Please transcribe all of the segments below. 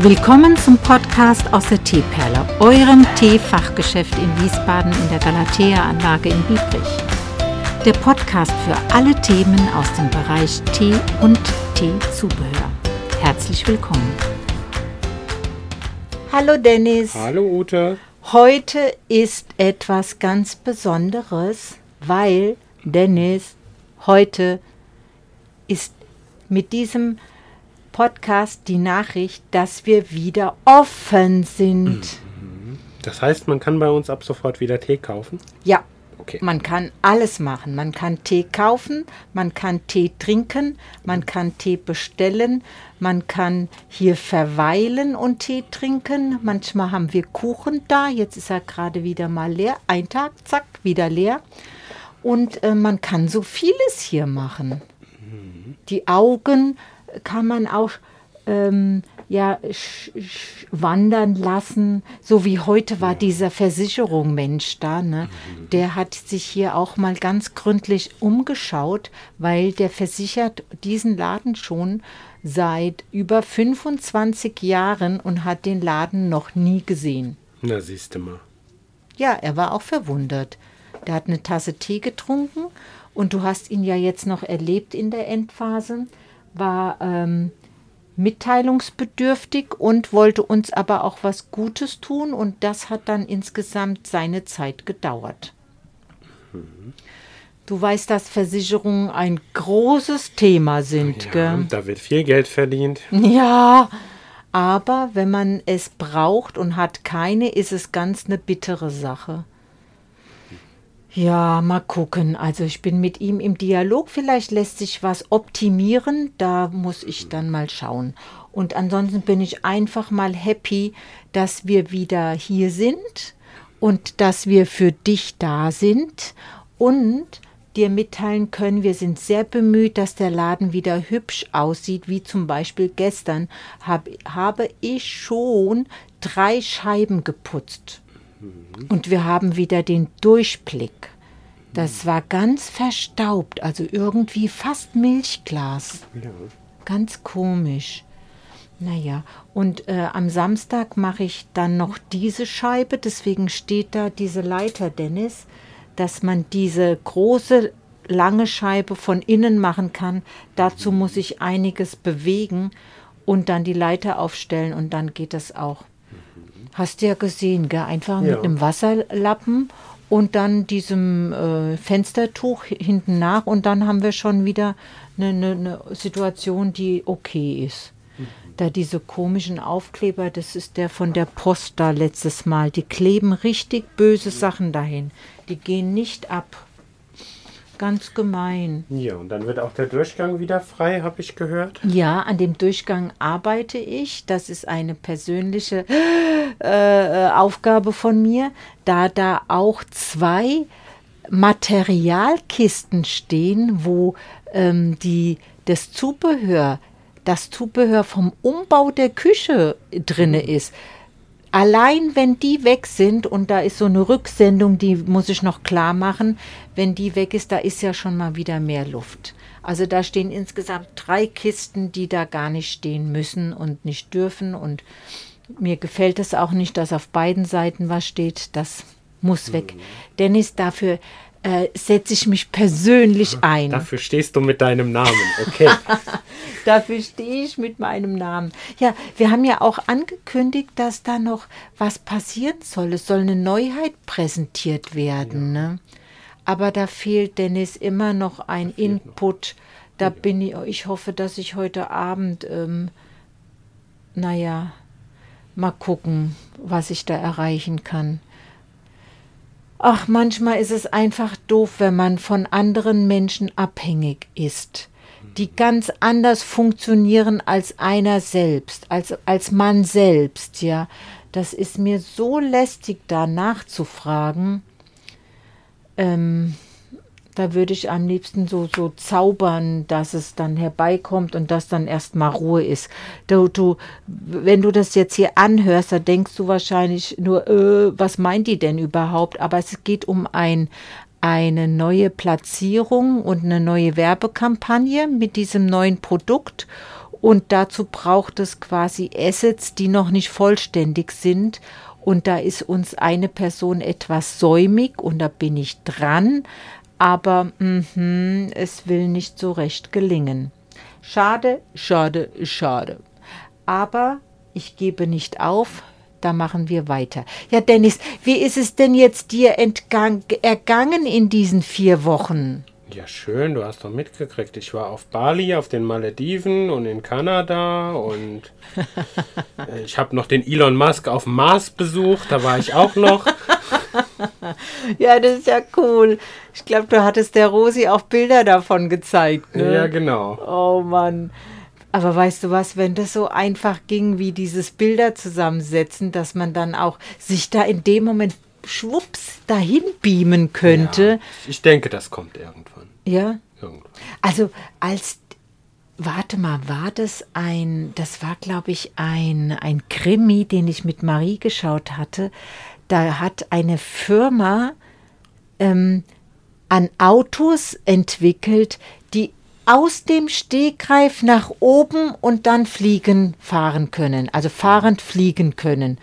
Willkommen zum Podcast aus der Teeperle, eurem Teefachgeschäft in Wiesbaden in der Galatea-Anlage in Biebrich. Der Podcast für alle Themen aus dem Bereich Tee und Teezubehör. Herzlich willkommen. Hallo Dennis. Hallo Ute. Heute ist etwas ganz Besonderes, weil Dennis heute ist mit diesem Podcast die Nachricht, dass wir wieder offen sind. Das heißt, man kann bei uns ab sofort wieder Tee kaufen? Ja, Okay. man kann alles machen. Man kann Tee kaufen, man kann Tee trinken, man kann Tee bestellen, man kann hier verweilen und Tee trinken. Manchmal haben wir Kuchen da. Jetzt ist er gerade wieder mal leer. Ein Tag, zack, wieder leer. Und äh, man kann so vieles hier machen. Die Augen kann man auch ähm, ja, wandern lassen. So wie heute war dieser Versicherungsmensch da. Ne? Der hat sich hier auch mal ganz gründlich umgeschaut, weil der versichert diesen Laden schon seit über 25 Jahren und hat den Laden noch nie gesehen. Na, siehst du mal. Ja, er war auch verwundert. Der hat eine Tasse Tee getrunken und du hast ihn ja jetzt noch erlebt in der Endphase, war ähm, mitteilungsbedürftig und wollte uns aber auch was Gutes tun und das hat dann insgesamt seine Zeit gedauert. Du weißt, dass Versicherungen ein großes Thema sind, Ja, gell? da wird viel Geld verdient. Ja, aber wenn man es braucht und hat keine, ist es ganz eine bittere Sache. Ja, mal gucken. Also ich bin mit ihm im Dialog. Vielleicht lässt sich was optimieren. Da muss ich dann mal schauen. Und ansonsten bin ich einfach mal happy, dass wir wieder hier sind und dass wir für dich da sind und dir mitteilen können, wir sind sehr bemüht, dass der Laden wieder hübsch aussieht, wie zum Beispiel gestern hab, habe ich schon drei Scheiben geputzt. Und wir haben wieder den Durchblick. Das war ganz verstaubt, also irgendwie fast Milchglas. Ja. Ganz komisch. Naja, und äh, am Samstag mache ich dann noch diese Scheibe, deswegen steht da diese Leiter, Dennis, dass man diese große, lange Scheibe von innen machen kann. Dazu muss ich einiges bewegen und dann die Leiter aufstellen und dann geht das auch. Hast du ja gesehen, gell? einfach Ja. mit einem Wasserlappen und dann diesem äh, Fenstertuch hinten nach und dann haben wir schon wieder eine, eine, eine Situation, die okay ist. Da diese komischen Aufkleber, das ist der von der Post da letztes Mal, die kleben richtig böse Sachen dahin. Die gehen nicht ab. Ganz gemein. Ja, und dann wird auch der Durchgang wieder frei, habe ich gehört. Ja, an dem Durchgang arbeite ich. Das ist eine persönliche äh, Aufgabe von mir, da da auch zwei Materialkisten stehen, wo ähm, die, das Zubehör, das Zubehör vom Umbau der Küche drinne ist. Allein wenn die weg sind und da ist so eine Rücksendung, die muss ich noch klar machen, wenn die weg ist, da ist ja schon mal wieder mehr Luft. Also da stehen insgesamt drei Kisten, die da gar nicht stehen müssen und nicht dürfen und mir gefällt es auch nicht, dass auf beiden Seiten was steht. Das muss weg. Dennis, dafür äh, setze ich mich persönlich ein. Dafür stehst du mit deinem Namen, okay? Dafür stehe ich mit meinem Namen. Ja, wir haben ja auch angekündigt, dass da noch was passieren soll. Es soll eine Neuheit präsentiert werden. Ne? Aber da fehlt Dennis immer noch ein Input. Da bin ich, ich hoffe, dass ich heute Abend, ähm, naja, mal gucken, was ich da erreichen kann. Ach, manchmal ist es einfach doof, wenn man von anderen Menschen abhängig ist, die ganz anders funktionieren als einer selbst, als, als man selbst, ja. Das ist mir so lästig, da nachzufragen. Ähm, da würde ich am liebsten so, so zaubern, dass es dann herbeikommt und dass dann erstmal Ruhe ist. Du, du, wenn du das jetzt hier anhörst, da denkst du wahrscheinlich nur, äh, was meint die denn überhaupt? Aber es geht um ein, eine neue Platzierung und eine neue Werbekampagne mit diesem neuen Produkt. Und dazu braucht es quasi Assets, die noch nicht vollständig sind. Und da ist uns eine Person etwas säumig und da bin ich dran. Aber mh, es will nicht so recht gelingen. Schade, schade, schade. Aber ich gebe nicht auf, da machen wir weiter. Ja, Dennis, wie ist es denn jetzt dir entgang, ergangen in diesen vier Wochen? Ja, schön, du hast doch mitgekriegt. Ich war auf Bali, auf den Malediven und in Kanada und äh, ich habe noch den Elon Musk auf dem Mars besucht, da war ich auch noch. ja, das ist ja cool. Ich glaube, du hattest der Rosi auch Bilder davon gezeigt. Ne? Ja, genau. Oh Mann. Aber weißt du was, wenn das so einfach ging, wie dieses Bilder zusammensetzen, dass man dann auch sich da in dem Moment schwupps dahin beamen könnte. Ja, ich denke, das kommt irgendwann. Ja. Irgendwann. Also als Warte mal, war das ein, das war glaube ich ein, ein Krimi, den ich mit Marie geschaut hatte. Da hat eine Firma ähm, an Autos entwickelt, aus dem Stegreif nach oben und dann fliegen fahren können, also fahrend fliegen können.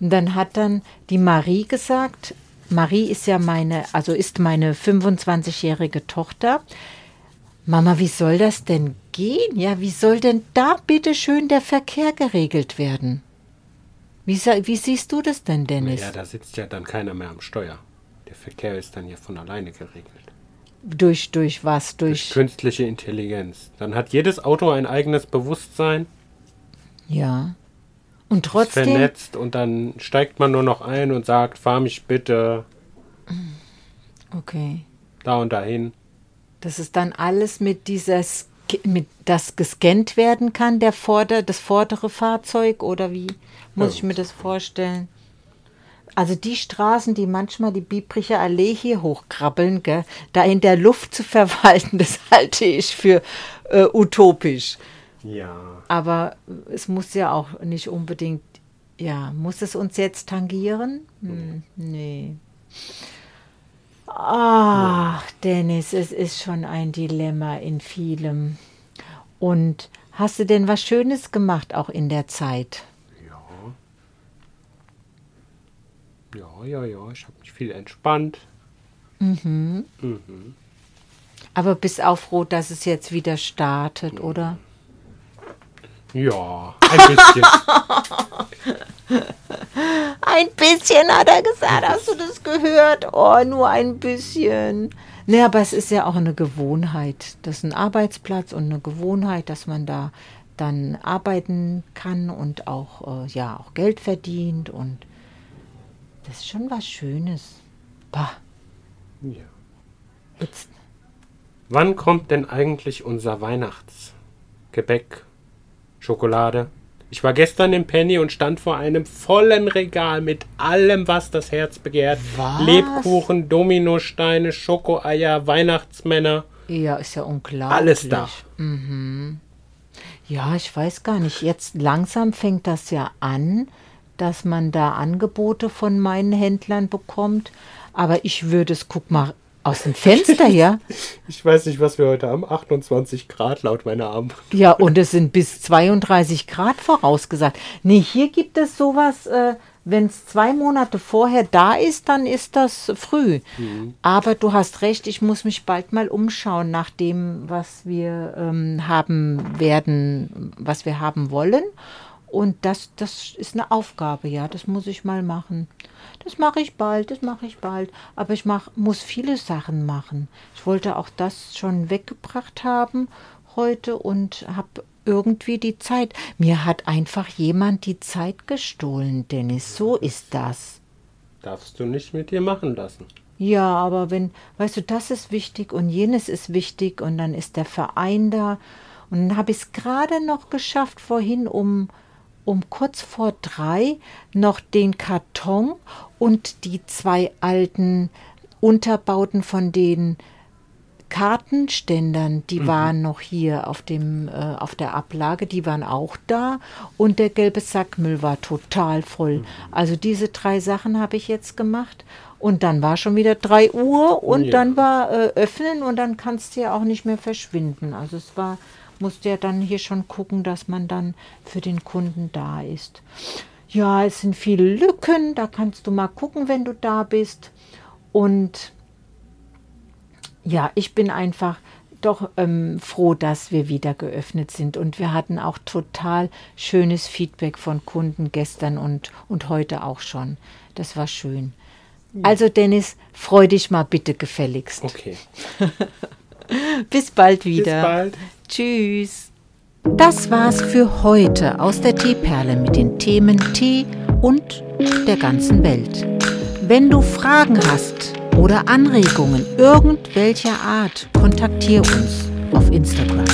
Und dann hat dann die Marie gesagt, Marie ist ja meine, also ist meine 25-jährige Tochter. Mama, wie soll das denn gehen? Ja, wie soll denn da bitte schön der Verkehr geregelt werden? Wie, wie siehst du das denn, Dennis? Ja, da sitzt ja dann keiner mehr am Steuer. Der Verkehr ist dann ja von alleine geregelt. Durch, durch was? Durch, durch künstliche Intelligenz. Dann hat jedes Auto ein eigenes Bewusstsein. Ja. Und trotzdem. Vernetzt und dann steigt man nur noch ein und sagt, fahr mich bitte. Okay. Da und dahin. Das ist dann alles mit dieser mit das gescannt werden kann, der Vorder, das vordere Fahrzeug oder wie muss ja. ich mir das vorstellen? Also die Straßen, die manchmal die Biebricher Allee hier hochkrabbeln, gell, da in der Luft zu verwalten, das halte ich für äh, utopisch. Ja. Aber es muss ja auch nicht unbedingt, ja, muss es uns jetzt tangieren? Hm, nee. Ach, Dennis, es ist schon ein Dilemma in vielem. Und hast du denn was Schönes gemacht auch in der Zeit? Ja, ja, ja, ich habe mich viel entspannt. Mhm. Mhm. Aber bist auch froh, dass es jetzt wieder startet, oder? Ja, ein bisschen. ein bisschen, hat er gesagt. Hast du das gehört? Oh, nur ein bisschen. Ne, aber es ist ja auch eine Gewohnheit. Das ist ein Arbeitsplatz und eine Gewohnheit, dass man da dann arbeiten kann und auch, äh, ja, auch Geld verdient und das ist schon was Schönes. Bah. Ja. Jetzt. Wann kommt denn eigentlich unser Weihnachtsgebäck? Schokolade? Ich war gestern im Penny und stand vor einem vollen Regal mit allem, was das Herz begehrt. Was? Lebkuchen, Dominosteine, Schokoeier, Weihnachtsmänner. Ja, ist ja unglaublich. Alles da. Mhm. Ja, ich weiß gar nicht. Jetzt langsam fängt das ja an dass man da Angebote von meinen Händlern bekommt. Aber ich würde es, guck mal, aus dem Fenster hier. Ich weiß nicht, was wir heute haben. 28 Grad laut meiner Arm. Ja, und es sind bis 32 Grad vorausgesagt. Nee, hier gibt es sowas, äh, wenn es zwei Monate vorher da ist, dann ist das früh. Mhm. Aber du hast recht, ich muss mich bald mal umschauen nach dem, was wir ähm, haben werden, was wir haben wollen. Und das, das ist eine Aufgabe, ja, das muss ich mal machen. Das mache ich bald, das mache ich bald. Aber ich mach, muss viele Sachen machen. Ich wollte auch das schon weggebracht haben heute und habe irgendwie die Zeit. Mir hat einfach jemand die Zeit gestohlen, Dennis. So ist das. Darfst du nicht mit dir machen lassen. Ja, aber wenn, weißt du, das ist wichtig und jenes ist wichtig und dann ist der Verein da. Und dann habe ich es gerade noch geschafft, vorhin um um kurz vor drei noch den Kartenständern, die mhm. waren noch hier auf, dem, äh, auf der Ablage, die waren auch da und der gelbe Sackmüll war total voll. Mhm. Also diese drei Sachen habe ich jetzt gemacht und dann war schon wieder 3 Uhr und ja. dann war äh, öffnen und dann kannst du ja auch nicht mehr verschwinden. Also es war, musste ja dann hier schon gucken, dass man dann für den Kunden da ist. Ja, es sind viele Lücken, da kannst du mal gucken, wenn du da bist. Und ja, ich bin einfach doch ähm, froh, dass wir wieder geöffnet sind. Und wir hatten auch total schönes Feedback von Kunden gestern und, und heute auch schon. Das war schön. Also Dennis, freu dich mal bitte gefälligst. Okay. Bis bald wieder. Bis bald. Tschüss. Das war's für heute aus der Teeperle mit den Themen Tee und der ganzen Welt. Wenn du Fragen hast oder Anregungen irgendwelcher Art, kontaktiere uns auf Instagram.